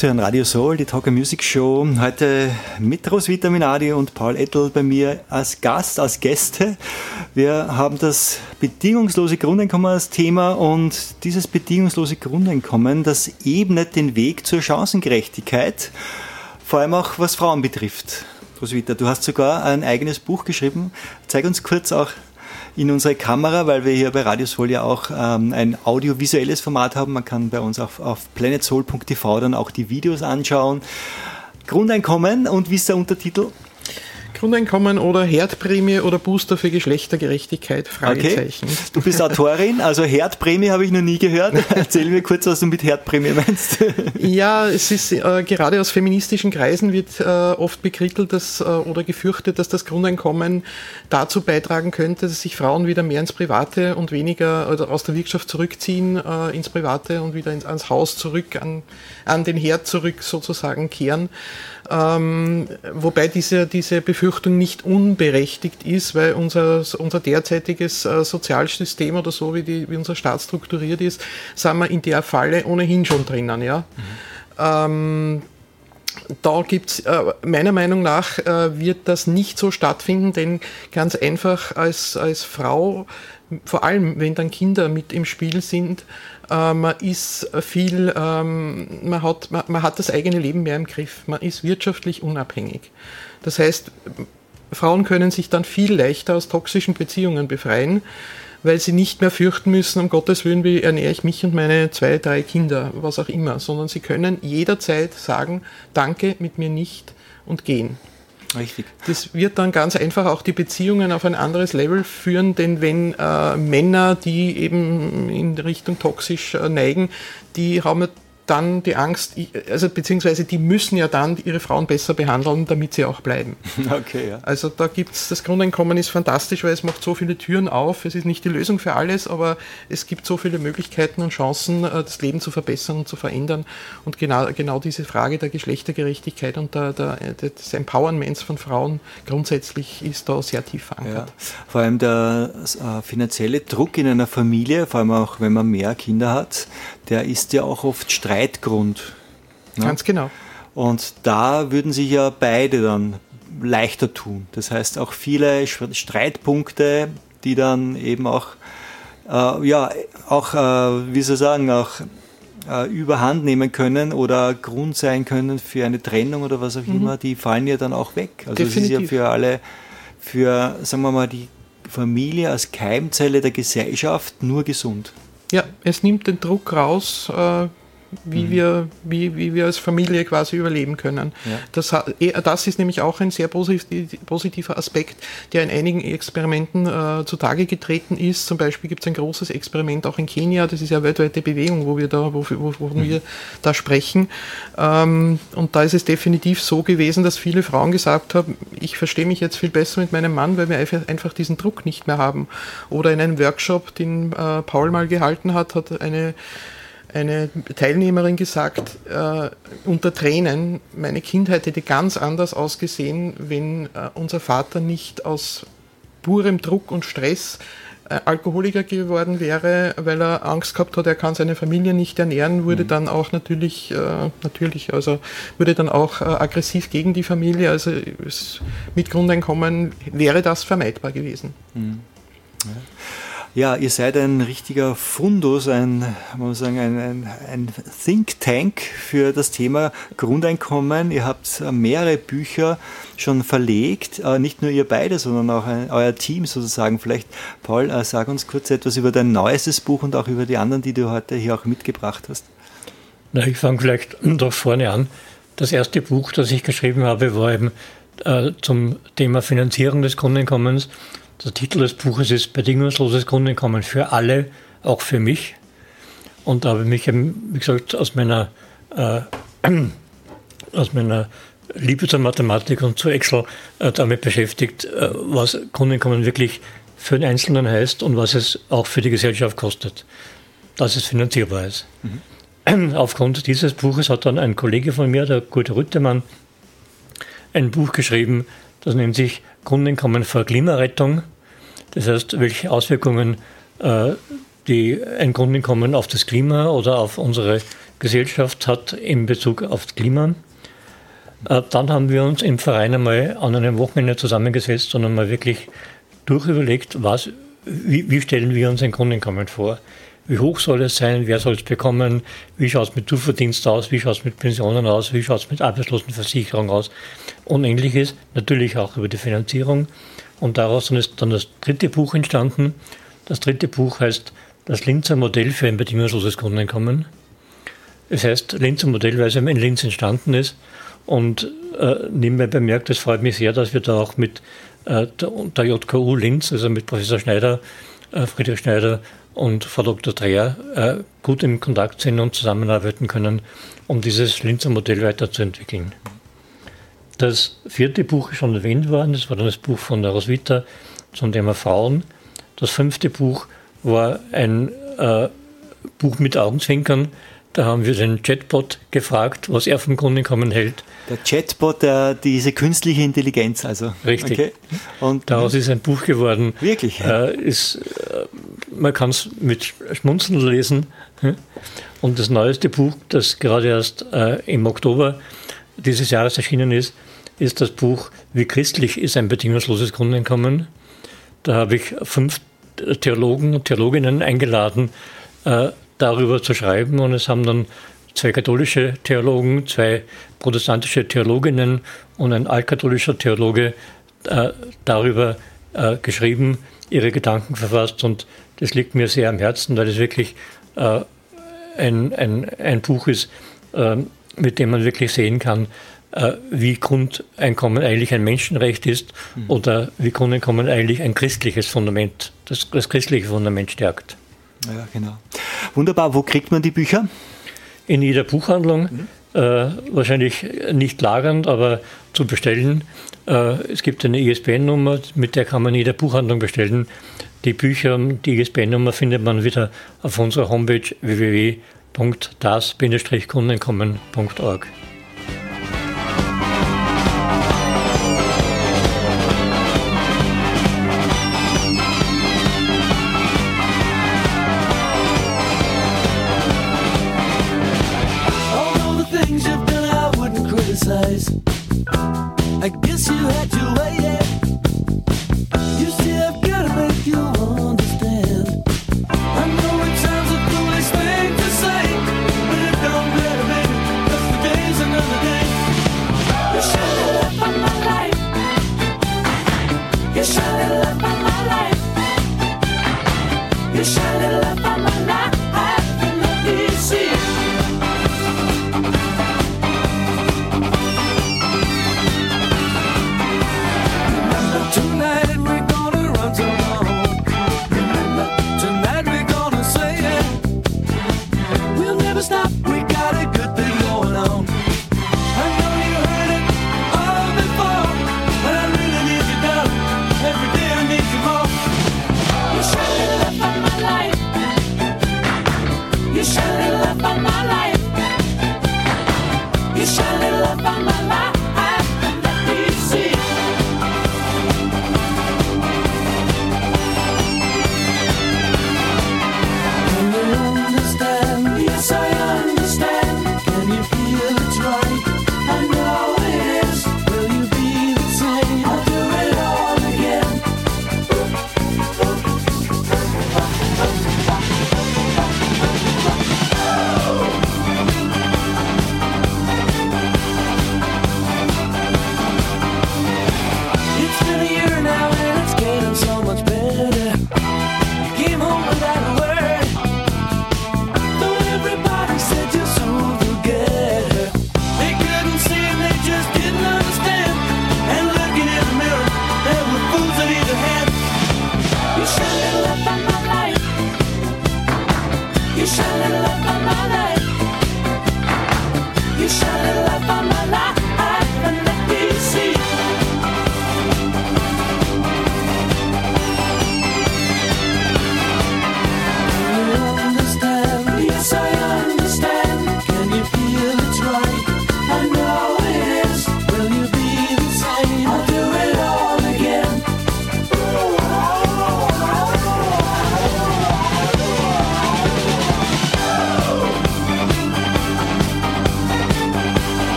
Sie hören Radio Soul, die Talker Music Show. Heute mit Roswitha Minardi und Paul Ettel bei mir als Gast, als Gäste. Wir haben das bedingungslose Grundeinkommen als Thema und dieses bedingungslose Grundeinkommen, das ebnet den Weg zur Chancengerechtigkeit, vor allem auch was Frauen betrifft. Roswitha, du hast sogar ein eigenes Buch geschrieben. Zeig uns kurz auch in unsere Kamera, weil wir hier bei Radio Soul ja auch ähm, ein audiovisuelles Format haben. Man kann bei uns auf, auf planetsoul.tv dann auch die Videos anschauen. Grundeinkommen und wie ist der Untertitel? Grundeinkommen oder Herdprämie oder Booster für Geschlechtergerechtigkeit? Fragezeichen. Okay. Du bist Autorin, also Herdprämie habe ich noch nie gehört. [LAUGHS] Erzähl mir kurz, was du mit Herdprämie meinst. [LAUGHS] Ja, es ist äh, gerade aus feministischen Kreisen wird äh, oft bekrittelt dass, äh, oder gefürchtet, dass das Grundeinkommen dazu beitragen könnte, dass sich Frauen wieder mehr ins Private und weniger oder aus der Wirtschaft zurückziehen äh, ins Private und wieder ins, ans Haus zurück, an, an den Herd zurück sozusagen kehren. Ähm, wobei diese, diese Befürchtung nicht unberechtigt ist, weil unser, unser derzeitiges äh, Sozialsystem oder so, wie, die, wie unser Staat strukturiert ist, sind wir in der Falle ohnehin schon drinnen. Ja? Mhm. Ähm, da gibt's äh, meiner Meinung nach äh, wird das nicht so stattfinden, denn ganz einfach als, als Frau, vor allem wenn dann Kinder mit im Spiel sind, äh, man ist viel, ähm, man, hat, man, man hat das eigene Leben mehr im Griff, man ist wirtschaftlich unabhängig. Das heißt, Frauen können sich dann viel leichter aus toxischen Beziehungen befreien, weil sie nicht mehr fürchten müssen, um Gottes Willen, wie ernähre ich mich und meine zwei, drei Kinder, was auch immer, sondern sie können jederzeit sagen, danke, mit mir nicht und gehen. Richtig. Das wird dann ganz einfach auch die Beziehungen auf ein anderes Level führen, denn wenn äh, Männer, die eben in Richtung toxisch äh, neigen, die haben dann die Angst, also beziehungsweise die müssen ja dann ihre Frauen besser behandeln, damit sie auch bleiben. [LAUGHS] Okay, ja. Also da gibt es, das Grundeinkommen ist fantastisch, weil es macht so viele Türen auf. Es ist nicht die Lösung für alles, aber es gibt so viele Möglichkeiten und Chancen, äh, das Leben zu verbessern und zu verändern. Und genau, genau diese Frage der Geschlechtergerechtigkeit und der, der, des Empowerments von Frauen grundsätzlich ist da sehr tief verankert. Ja. Vor allem der äh, finanzielle Druck in einer Familie, vor allem auch wenn man mehr Kinder hat, der ist ja auch oft Streitgrund. Ne? Ganz genau. Und da würden sich ja beide dann leichter tun. Das heißt auch viele Streitpunkte, die dann eben auch, äh, ja, auch, äh, wie soll ich sagen, auch äh, überhand nehmen können oder Grund sein können für eine Trennung oder was auch mhm. immer, die fallen ja dann auch weg. Also Definitiv. das ist ja für alle, für, sagen wir mal, die Familie als Keimzelle der Gesellschaft nur gesund. Ja, es nimmt den Druck raus, äh, wie, mhm. wir, wie, wie wir als Familie quasi überleben können. Ja. Das, eh, das ist nämlich auch ein sehr positiver Aspekt, der in einigen Experimenten äh, zutage getreten ist. Zum Beispiel gibt es ein großes Experiment auch in Kenia, das ist ja weltweite Bewegung, wo wir da, wo, wo, wo mhm. wir da sprechen. Ähm, und da ist es definitiv so gewesen, dass viele Frauen gesagt haben, ich verstehe mich jetzt viel besser mit meinem Mann, weil wir einfach diesen Druck nicht mehr haben. Oder in einem Workshop, den äh, Paul mal gehalten hat, hat eine eine Teilnehmerin gesagt, äh, unter Tränen, meine Kindheit hätte ganz anders ausgesehen, wenn äh, unser Vater nicht aus purem Druck und Stress äh, Alkoholiker geworden wäre, weil er Angst gehabt hat, er kann seine Familie nicht ernähren, wurde mhm. dann auch natürlich, äh, natürlich, also wurde dann auch äh, aggressiv gegen die Familie. Also mit Grundeinkommen wäre das vermeidbar gewesen. Mhm. Ja. Ja, ihr seid ein richtiger Fundus, ein, man sagen, ein, ein, ein Think Tank für das Thema Grundeinkommen. Ihr habt mehrere Bücher schon verlegt, äh, nicht nur ihr beide, sondern auch ein, euer Team sozusagen. Vielleicht, Paul, äh, sag uns kurz etwas über dein neuestes Buch und auch über die anderen, die du heute hier auch mitgebracht hast. Na, ich fange vielleicht doch vorne an. Das erste Buch, das ich geschrieben habe, war eben äh, zum Thema Finanzierung des Grundeinkommens der Titel des Buches ist Bedingungsloses Grundeinkommen für alle, auch für mich. Und da habe ich mich, eben, wie gesagt, aus meiner, äh, aus meiner Liebe zur Mathematik und zu Excel äh, damit beschäftigt, äh, was Grundeinkommen wirklich für den Einzelnen heißt und was es auch für die Gesellschaft kostet, dass es finanzierbar ist. Mhm. Aufgrund dieses Buches hat dann ein Kollege von mir, der Kurt Rüttemann, ein Buch geschrieben, das nennt sich Grundeinkommen für Klimarettung. Das heißt, welche Auswirkungen äh, die ein Grundeinkommen auf das Klima oder auf unsere Gesellschaft hat in Bezug auf das Klima. Äh, Dann haben wir uns im Verein einmal an einem Wochenende zusammengesetzt und einmal wirklich durchüberlegt, was, wie, wie stellen wir uns ein Grundeinkommen vor? Wie hoch soll es sein? Wer soll es bekommen? Wie schaut es mit Zuverdienst aus? Wie schaut es mit Pensionen aus? Wie schaut es mit Arbeitslosenversicherung aus? Und ähnliches, natürlich auch über die Finanzierung. Und daraus ist dann das dritte Buch entstanden. Das dritte Buch heißt Das Linzer Modell für ein bedingungsloses Grundeinkommen. Es heißt Linzer Modell, weil es in Linz entstanden ist. Und äh, nebenbei bemerkt, es freut mich sehr, dass wir da auch mit äh, der, der JKU Linz, also mit Professor Schneider, äh, Friedrich Schneider und Frau Dr. Dreher äh, gut im Kontakt sind und zusammenarbeiten können, um dieses Linzer Modell weiterzuentwickeln. Das vierte Buch ist schon erwähnt worden, das war dann das Buch von der Roswitha zum Thema Frauen. Das fünfte Buch war ein äh, Buch mit Augenzwinkern. Da haben wir den Chatbot gefragt, was er vom Grundeinkommen hält. Der Chatbot, der, diese künstliche Intelligenz, also. Richtig. Okay. Und Daraus ist ein Buch geworden. Wirklich? Äh, ist, äh, man kann es mit Schmunzeln lesen. Und das neueste Buch, das gerade erst äh, im Oktober dieses Jahres erschienen ist, ist das Buch Wie christlich ist ein bedingungsloses Grundeinkommen. Da habe ich fünf Theologen und Theologinnen eingeladen, äh, darüber zu schreiben. Und es haben dann zwei katholische Theologen, zwei protestantische Theologinnen und ein altkatholischer Theologe äh, darüber äh, geschrieben, ihre Gedanken verfasst. Und das liegt mir sehr am Herzen, weil es wirklich äh, ein, ein, ein Buch ist, äh, mit dem man wirklich sehen kann, äh, wie Grundeinkommen eigentlich ein Menschenrecht ist oder wie Grundeinkommen eigentlich ein christliches Fundament, das, das christliche Fundament stärkt. Ja, genau. Wunderbar. Wo kriegt man die Bücher? In jeder Buchhandlung, äh, wahrscheinlich nicht lagernd, aber zu bestellen. Äh, es gibt eine ISBN-Nummer, mit der kann man in jeder Buchhandlung bestellen. Die Bücher, die ISBN-Nummer findet man wieder auf unserer Homepage www.das-kundenkommen.org.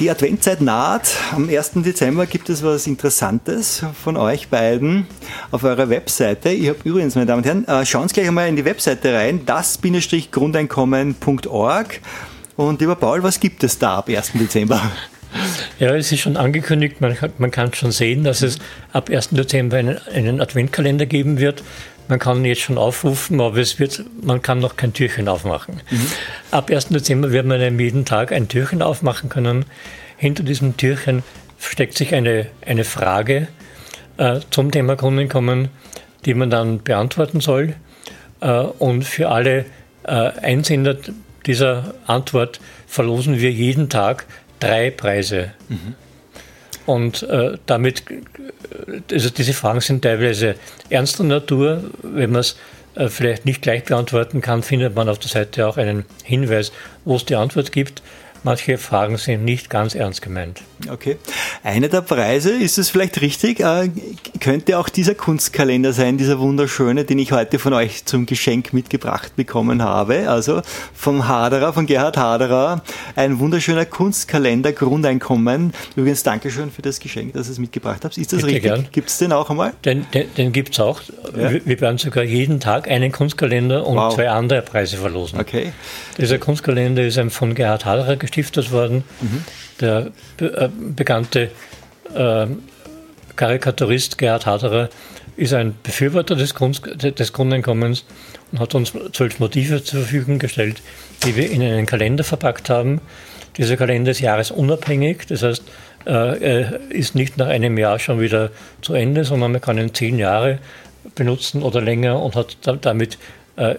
Die Adventzeit naht. Am 1. Dezember gibt es was Interessantes von euch beiden auf eurer Webseite. Ich habe übrigens, meine Damen und Herren, äh, schauen Sie gleich einmal in die Webseite rein, das-grundeinkommen.org. Und lieber Paul, was gibt es da ab 1. Dezember? Ja, es ist schon angekündigt, man, kann- man kann schon sehen, dass es ab 1. Dezember einen, einen Adventkalender geben wird. Man kann jetzt schon aufrufen, aber es wird, man kann noch kein Türchen aufmachen. Ab 1. Dezember wird man jeden Tag ein Türchen aufmachen können. Hinter diesem Türchen versteckt sich eine, eine Frage äh, zum Thema Grundeinkommen, die man dann beantworten soll. Äh, und für alle äh, Einsender dieser Antwort verlosen wir jeden Tag drei Preise. Und äh, damit, äh, also diese Fragen sind teilweise ernster Natur. Wenn man es äh, vielleicht nicht gleich beantworten kann, findet man auf der Seite auch einen Hinweis, wo es die Antwort gibt. Manche Fragen sind nicht ganz ernst gemeint. Okay. Einer der Preise, ist es vielleicht richtig, äh, könnte auch dieser Kunstkalender sein, dieser wunderschöne, den ich heute von euch zum Geschenk mitgebracht bekommen habe. Also vom Haderer, von Gerhard Haderer, ein wunderschöner Kunstkalender, Grundeinkommen. Übrigens, Dankeschön für das Geschenk, dass ihr es mitgebracht habt. Ist das Bitte richtig? Gibt es den auch einmal? Den, den, den gibt es auch. Ja. Wir, werden sogar jeden Tag einen Kunstkalender und Wow. zwei andere Preise verlosen. Okay. Dieser Kunstkalender ist einem von Gerhard Haderer gestiftet worden. Der be äh, bekannte äh, Karikaturist Gerhard Haderer ist ein Befürworter des, Kunst des Grundeinkommens und hat uns zwölf Motive zur Verfügung gestellt, die wir in einen Kalender verpackt haben. Dieser Kalender ist jahresunabhängig, das heißt, äh, er ist nicht nach einem Jahr schon wieder zu Ende, sondern man kann ihn zehn Jahre benutzen oder länger und hat da, damit äh,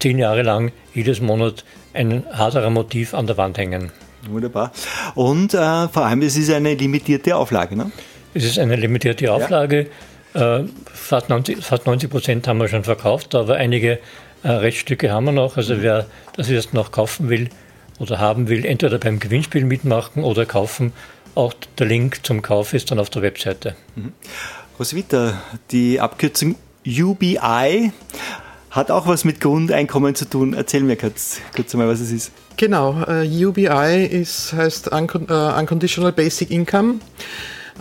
zehn Jahre lang jedes Monat ein Haderer Motiv an der Wand hängen. Wunderbar. Und äh, vor allem, es ist eine limitierte Auflage, ne? Es ist eine limitierte Auflage. Äh, fast 90 fast 90 Prozent haben wir schon verkauft, aber einige äh, Reststücke haben wir noch. Also wer das jetzt noch kaufen will oder haben will, entweder beim Gewinnspiel mitmachen oder kaufen. Auch der Link zum Kauf ist dann auf der Webseite. Roswitha, die Abkürzung UBI hat auch was mit Grundeinkommen zu tun. Erzähl mir kurz, kurz einmal, was es ist. Genau, äh, UBI ist, heißt Uncon äh, Unconditional Basic Income.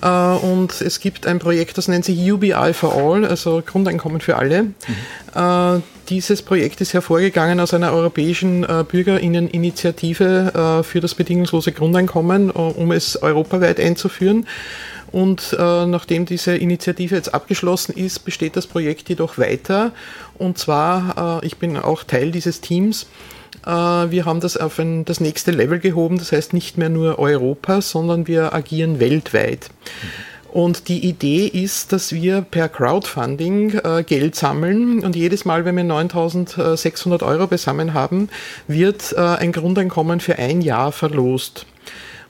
Äh, und es gibt ein Projekt, das nennt sich UBI for All, also Grundeinkommen für alle. Äh, dieses Projekt ist hervorgegangen aus einer europäischen Bürgerinneninitiative für das bedingungslose Grundeinkommen, um es europaweit einzuführen. Und äh, nachdem diese Initiative jetzt abgeschlossen ist, besteht das Projekt jedoch weiter. Und zwar, äh, ich bin auch Teil dieses Teams. Äh, wir haben das auf ein, das nächste Level gehoben, das heißt nicht mehr nur Europa, sondern wir agieren weltweit. Und die Idee ist, dass wir per Crowdfunding äh, Geld sammeln und jedes Mal, wenn wir 9600 Euro beisammen haben, wird äh, ein Grundeinkommen für ein Jahr verlost.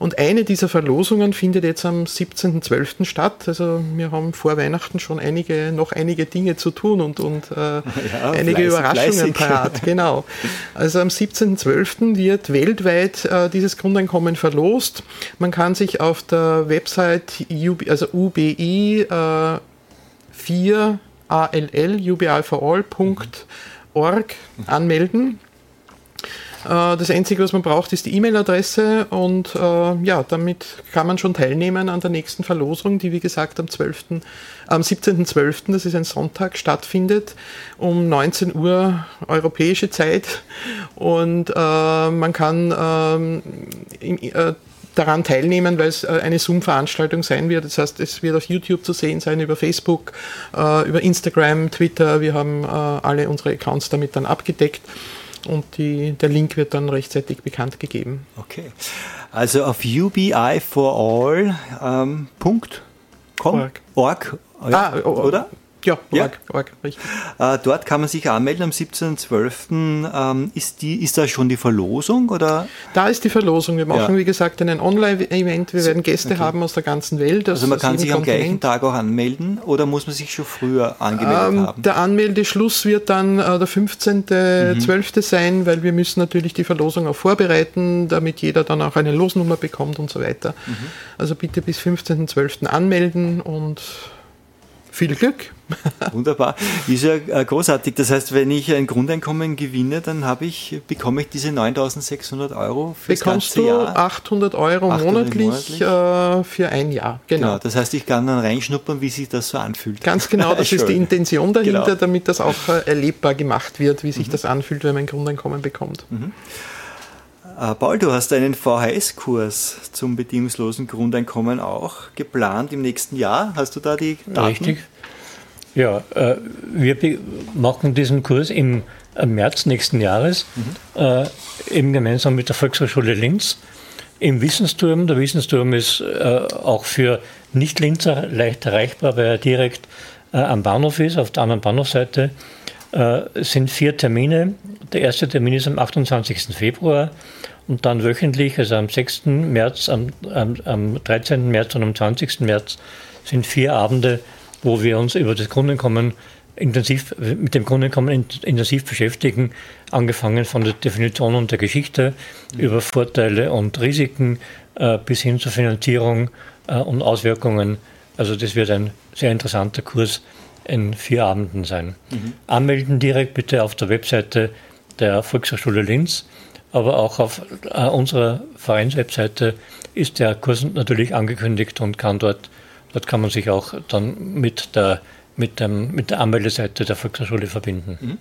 Und eine dieser Verlosungen findet jetzt am 17.12. statt. Also wir haben vor Weihnachten schon einige, noch einige Dinge zu tun und, und äh, [LAUGHS] einige fleißig, Überraschungen fleißig. parat. Genau. Also am 17.12. wird weltweit äh, dieses Grundeinkommen verlost. Man kann sich auf der Website UB, also UBI äh, 4 ALL, ubiforall.org anmelden. Äh, Das Einzige, was man braucht, ist die E-Mail-Adresse und äh, ja, damit kann man schon teilnehmen an der nächsten Verlosung, die wie gesagt am 12., am 17.12., das ist ein Sonntag, stattfindet um 19 Uhr europäische Zeit und äh, man kann ähm, im, äh, daran teilnehmen, weil es äh, eine Zoom-Veranstaltung sein wird. Das heißt, es wird auf YouTube zu sehen sein, über Facebook, über Instagram, Twitter. Wir haben alle unsere Accounts damit dann abgedeckt und die, der Link wird dann rechtzeitig bekannt gegeben. Okay. Also auf ubiforall.com ähm, Punkt com? Org. Org, ja, Ah, oder? Ja, Ja. Org, Org, richtig. Äh, dort kann man sich anmelden am 17.12. Ähm, ist, die, ist da schon die Verlosung oder? Da ist die Verlosung. Wir machen, Ja. wie gesagt, einen Online-Event. Wir werden Gäste haben aus der ganzen Welt. Also man kann sich am gleichen Kontinent. Tag auch anmelden oder muss man sich schon früher angemeldet Ähm, haben? der Anmeldeschluss wird dann äh, der 15.12. sein, weil wir müssen natürlich die Verlosung auch vorbereiten, damit jeder dann auch eine Losnummer bekommt und so weiter. Also bitte bis 15.12. anmelden und Viel Glück. [LAUGHS] Wunderbar. Ist ja äh, großartig. Das heißt, wenn ich ein Grundeinkommen gewinne, dann habe ich, bekomme ich diese 9600 Euro fürs Bekommst ganze du Jahr. 800 Euro 800 monatlich, monatlich. Äh, für ein Jahr. Genau. Genau. Das heißt, ich kann dann reinschnuppern, wie sich das so anfühlt. Ganz genau, das [LAUGHS] ist die Intention dahinter, Genau. damit das auch äh, erlebbar gemacht wird, wie sich das anfühlt, wenn man ein Grundeinkommen bekommt. Äh, Paul, du hast einen VHS-Kurs zum bedingungslosen Grundeinkommen auch geplant im nächsten Jahr. Hast du da die Daten? Richtig. Ja, äh, wir machen diesen Kurs im äh, März nächsten Jahres, äh, eben gemeinsam mit der Volkshochschule Linz im Wissensturm. Der Wissensturm ist äh, auch für Nicht-Linzer leicht erreichbar, weil er direkt äh, am Bahnhof ist, auf der anderen Bahnhofseite. Äh, sind vier Termine. Der erste Termin ist am 28. Februar und dann wöchentlich, also am 6. März, am, am, am 13. März und am 20. März sind vier Abende, wo wir uns über das Grundeinkommen intensiv, mit dem Grundeinkommen in- intensiv beschäftigen, angefangen von der Definition und der Geschichte über Vorteile und Risiken äh, bis hin zur Finanzierung äh, und Auswirkungen. Also das wird ein sehr interessanter Kurs in vier Abenden sein. Anmelden direkt bitte auf der Webseite der Volkshochschule Linz, aber auch auf äh, unserer Vereinswebseite ist der Kurs natürlich angekündigt und kann dort, dort kann man sich auch dann mit der, mit dem, mit der Anmeldeseite der Volkshochschule verbinden.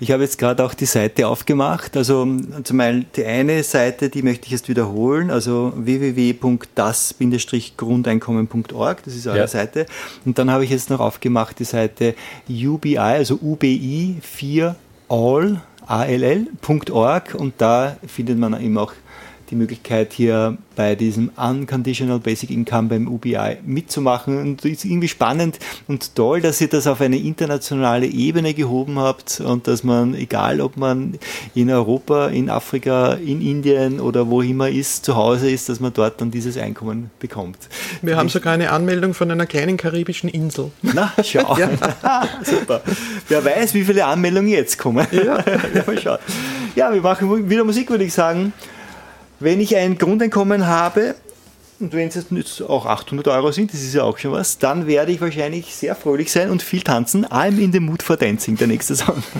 Ich habe jetzt gerade auch die Seite aufgemacht. Also zum einen die eine Seite, die möchte ich jetzt wiederholen, also www.das-grundeinkommen.org, das ist eure Ja. Seite. Und dann habe ich jetzt noch aufgemacht die Seite UBI, also UBI 4 all, all.org und da findet man eben auch die Möglichkeit hier bei diesem Unconditional Basic Income beim UBI mitzumachen und es ist irgendwie spannend und toll, dass ihr das auf eine internationale Ebene gehoben habt und dass man, egal ob man in Europa, in Afrika, in Indien oder wo immer ist, zu Hause ist, dass man dort dann dieses Einkommen bekommt. Wir haben sogar eine Anmeldung von einer kleinen karibischen Insel. Na, schau. [LAUGHS] [LAUGHS] Super. Wer weiß, wie viele Anmeldungen jetzt kommen. Ja, [LAUGHS] schauen. ja wir machen wieder Musik, würde ich sagen. Wenn ich ein Grundeinkommen habe, und wenn es jetzt auch 800 Euro sind, das ist ja auch schon was, dann werde ich wahrscheinlich sehr fröhlich sein und viel tanzen. I'm in the mood for dancing, der nächste Song. [LAUGHS]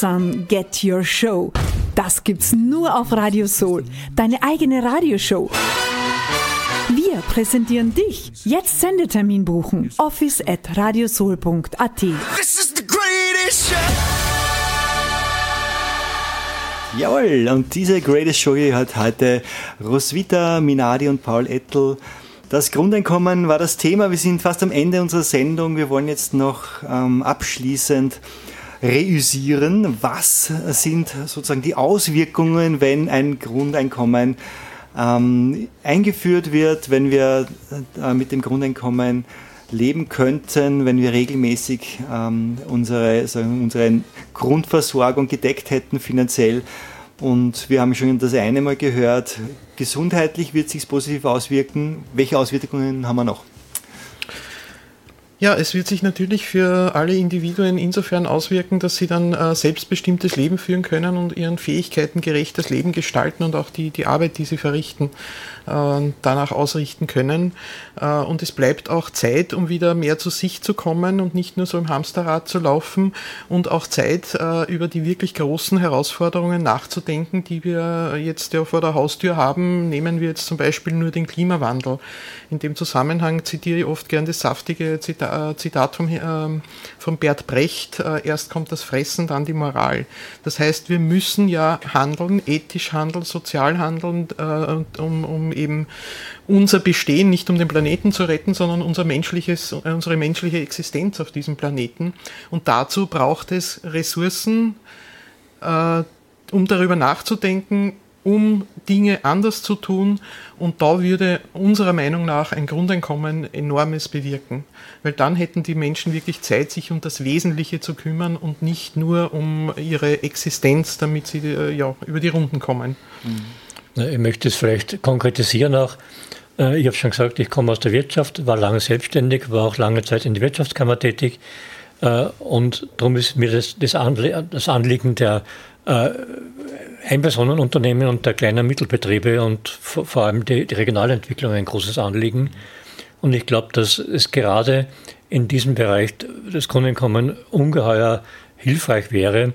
Sun, Get Your Show. Das gibt's nur auf Radio Soul, deine eigene Radioshow. Wir präsentieren dich. Jetzt Sendetermin buchen. Office at radiosoul.at. This is the greatest show. Jawohl, und diese Greatest Show hier hat heute Roswitha Minardi und Paul Ettel. Das Grundeinkommen war das Thema. Wir sind fast am Ende unserer Sendung. Wir wollen jetzt noch ähm, abschließend reüsieren. Was sind sozusagen die Auswirkungen, wenn ein Grundeinkommen ähm, eingeführt wird, wenn wir äh, mit dem Grundeinkommen leben könnten, wenn wir regelmäßig ähm, unsere, sagen, unsere Grundversorgung gedeckt hätten finanziell. Und wir haben schon das eine Mal gehört, gesundheitlich wird sich positiv auswirken. Welche Auswirkungen haben wir noch? Ja, es wird sich natürlich für alle Individuen insofern auswirken, dass sie dann äh, selbstbestimmtes Leben führen können und ihren Fähigkeiten gerechtes Leben gestalten und auch die, die Arbeit, die sie verrichten, danach ausrichten können. Äh, und es bleibt auch Zeit, um wieder mehr zu sich zu kommen und nicht nur so im Hamsterrad zu laufen und auch Zeit, äh, über die wirklich großen Herausforderungen nachzudenken, die wir jetzt ja vor der Haustür haben. Nehmen wir jetzt zum Beispiel nur den Klimawandel. In dem Zusammenhang zitiere ich oft gern das saftige Zita äh, Zitat ähm, von Bert Brecht, äh, erst kommt das Fressen, dann die Moral. Das heißt, wir müssen ja handeln, ethisch handeln, sozial handeln, äh, und um, eben unser Bestehen, nicht um den Planeten zu retten, sondern unser menschliches, äh, unsere menschliche Existenz auf diesem Planeten. Und dazu braucht es Ressourcen, äh, um darüber nachzudenken, um Dinge anders zu tun. Und da würde unserer Meinung nach ein Grundeinkommen enormes bewirken. Weil dann hätten die Menschen wirklich Zeit, sich um das Wesentliche zu kümmern und nicht nur um ihre Existenz, damit sie äh, ja, über die Runden kommen. Ich möchte es vielleicht konkretisieren auch. Äh, Ich habe schon gesagt, ich komme aus der Wirtschaft, war lange selbstständig, war auch lange Zeit in der Wirtschaftskammer tätig. Äh, Und darum ist mir das, das, Anle das Anliegen der äh, Einpersonenunternehmen und der kleinen Mittelbetriebe und vor allem die, die Regionalentwicklung ein großes Anliegen. Und ich glaube, dass es gerade in diesem Bereich das Grundeinkommen ungeheuer hilfreich wäre,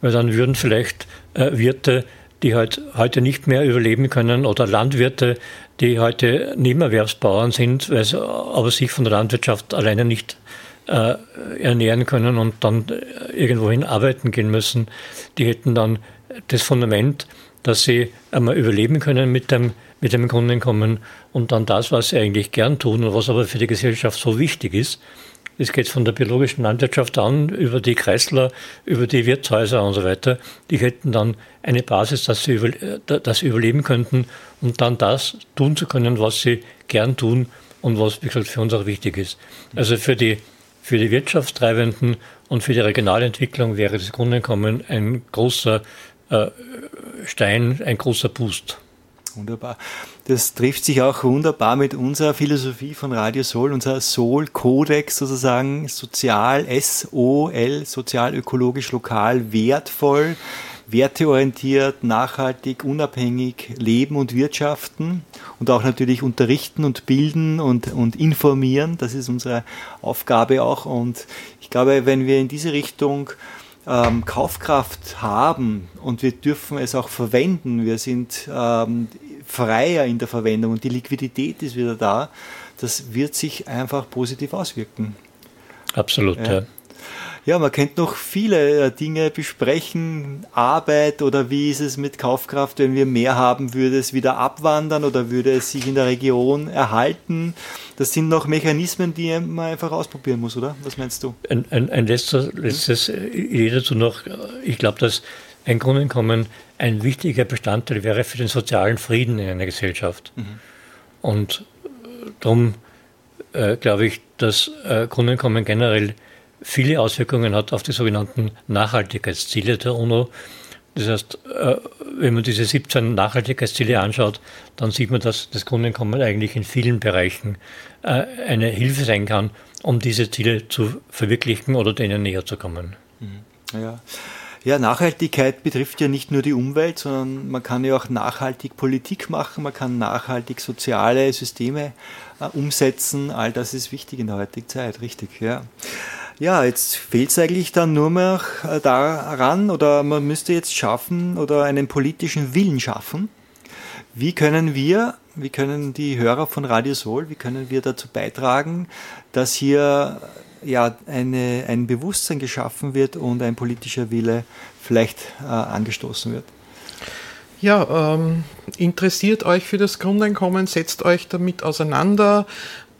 weil dann würden vielleicht äh, Wirte, die halt heute nicht mehr überleben können, oder Landwirte, die heute Nebenerwerbsbauern sind, weil sie aber sich von der Landwirtschaft alleine nicht äh, ernähren können und dann äh, irgendwohin arbeiten gehen müssen, die hätten dann das Fundament, dass sie einmal überleben können mit dem, mit dem Grundeinkommen und dann das, was sie eigentlich gern tun und was aber für die Gesellschaft so wichtig ist. Es geht von der biologischen Landwirtschaft an, über die Kreisler, über die Wirtshäuser und so weiter. Die hätten dann eine Basis, dass sie, über, äh, dass sie überleben könnten und dann das tun zu können, was sie gern tun und was, wie gesagt, für uns auch wichtig ist. Also für die, für die Wirtschaftstreibenden und für die Regionalentwicklung wäre das Grundeinkommen ein großer äh, Stein, ein großer Boost. Wunderbar. Das trifft sich auch wunderbar mit unserer Philosophie von Radio Soul, unser Soul-Kodex sozusagen, sozial, S-O-L, sozial, ökologisch, lokal, wertvoll, werteorientiert, nachhaltig, unabhängig leben und wirtschaften und auch natürlich unterrichten und bilden und, und informieren. Das ist unsere Aufgabe auch. Und ich glaube, wenn wir in diese Richtung ähm, Kaufkraft haben und wir dürfen es auch verwenden, wir sind ähm, freier in der Verwendung und die Liquidität ist wieder da, das wird sich einfach positiv auswirken. Absolut, Ja. ja. Ja, man könnte noch viele äh, Dinge besprechen. Arbeit oder wie ist es mit Kaufkraft, wenn wir mehr haben, würde es wieder abwandern oder würde es sich in der Region erhalten? Das sind noch Mechanismen, die man einfach ausprobieren muss, oder? Was meinst du? Ein, ein, ein letzter, letztes Idee dazu noch. Ich glaube, dass ein Grundeinkommen ein wichtiger Bestandteil wäre für den sozialen Frieden in einer Gesellschaft. Und darum äh, glaube ich, dass äh, Grundeinkommen generell viele Auswirkungen hat auf die sogenannten Nachhaltigkeitsziele der UNO. Das heißt, äh, wenn man diese 17 Nachhaltigkeitsziele anschaut, dann sieht man, dass das Grundeinkommen eigentlich in vielen Bereichen äh, eine Hilfe sein kann, um diese Ziele zu verwirklichen oder denen näher zu kommen. Ja. Ja, Nachhaltigkeit betrifft ja nicht nur die Umwelt, sondern man kann ja auch nachhaltig Politik machen, man kann nachhaltig soziale Systeme äh, umsetzen. All das ist wichtig in der heutigen Zeit, richtig, ja. Ja, jetzt fehlt es eigentlich dann nur mehr äh, daran oder man müsste jetzt schaffen oder einen politischen Willen schaffen. Wie können wir, wie können die Hörer von Radio Soul, wie können wir dazu beitragen, dass hier ja eine, ein Bewusstsein geschaffen wird und ein politischer Wille vielleicht äh, angestoßen wird? Ja, ähm, interessiert euch für das Grundeinkommen, setzt euch damit auseinander,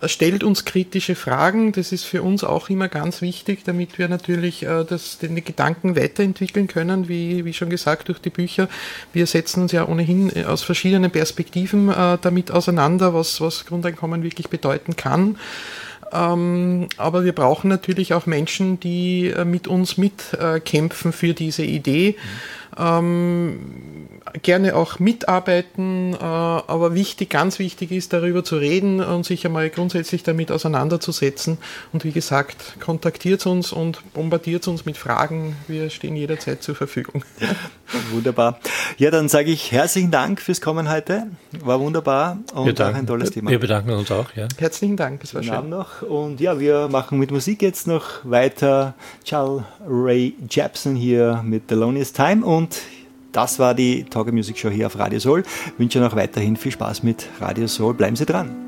stellt uns kritische Fragen. Das ist für uns auch immer ganz wichtig, damit wir natürlich äh, das, den Gedanken weiterentwickeln können, wie, wie schon gesagt, durch die Bücher. Wir setzen uns ja ohnehin äh, aus verschiedenen Perspektiven äh, damit auseinander, was, was Grundeinkommen wirklich bedeuten kann. Ähm, aber wir brauchen natürlich auch Menschen, die äh, mit uns mitkämpfen für diese Idee. Ähm, gerne auch mitarbeiten, äh, aber wichtig, ganz wichtig ist, darüber zu reden und sich einmal grundsätzlich damit auseinanderzusetzen. Und wie gesagt, kontaktiert uns und bombardiert uns mit Fragen. Wir stehen jederzeit zur Verfügung. [LAUGHS] Wunderbar. Ja, dann sage ich herzlichen Dank fürs Kommen heute. War wunderbar und Wir auch ein tolles Thema. wir bedanken uns auch. Ja. Herzlichen Dank, es war Abend schön. noch. Und ja, wir machen mit Musik jetzt noch weiter. Charles Ray Jepsen hier mit The Loneliest Time. Und das war die Talker Music Show hier auf Radio Soul. Ich wünsche noch weiterhin viel Spaß mit Radio Soul. Bleiben Sie dran.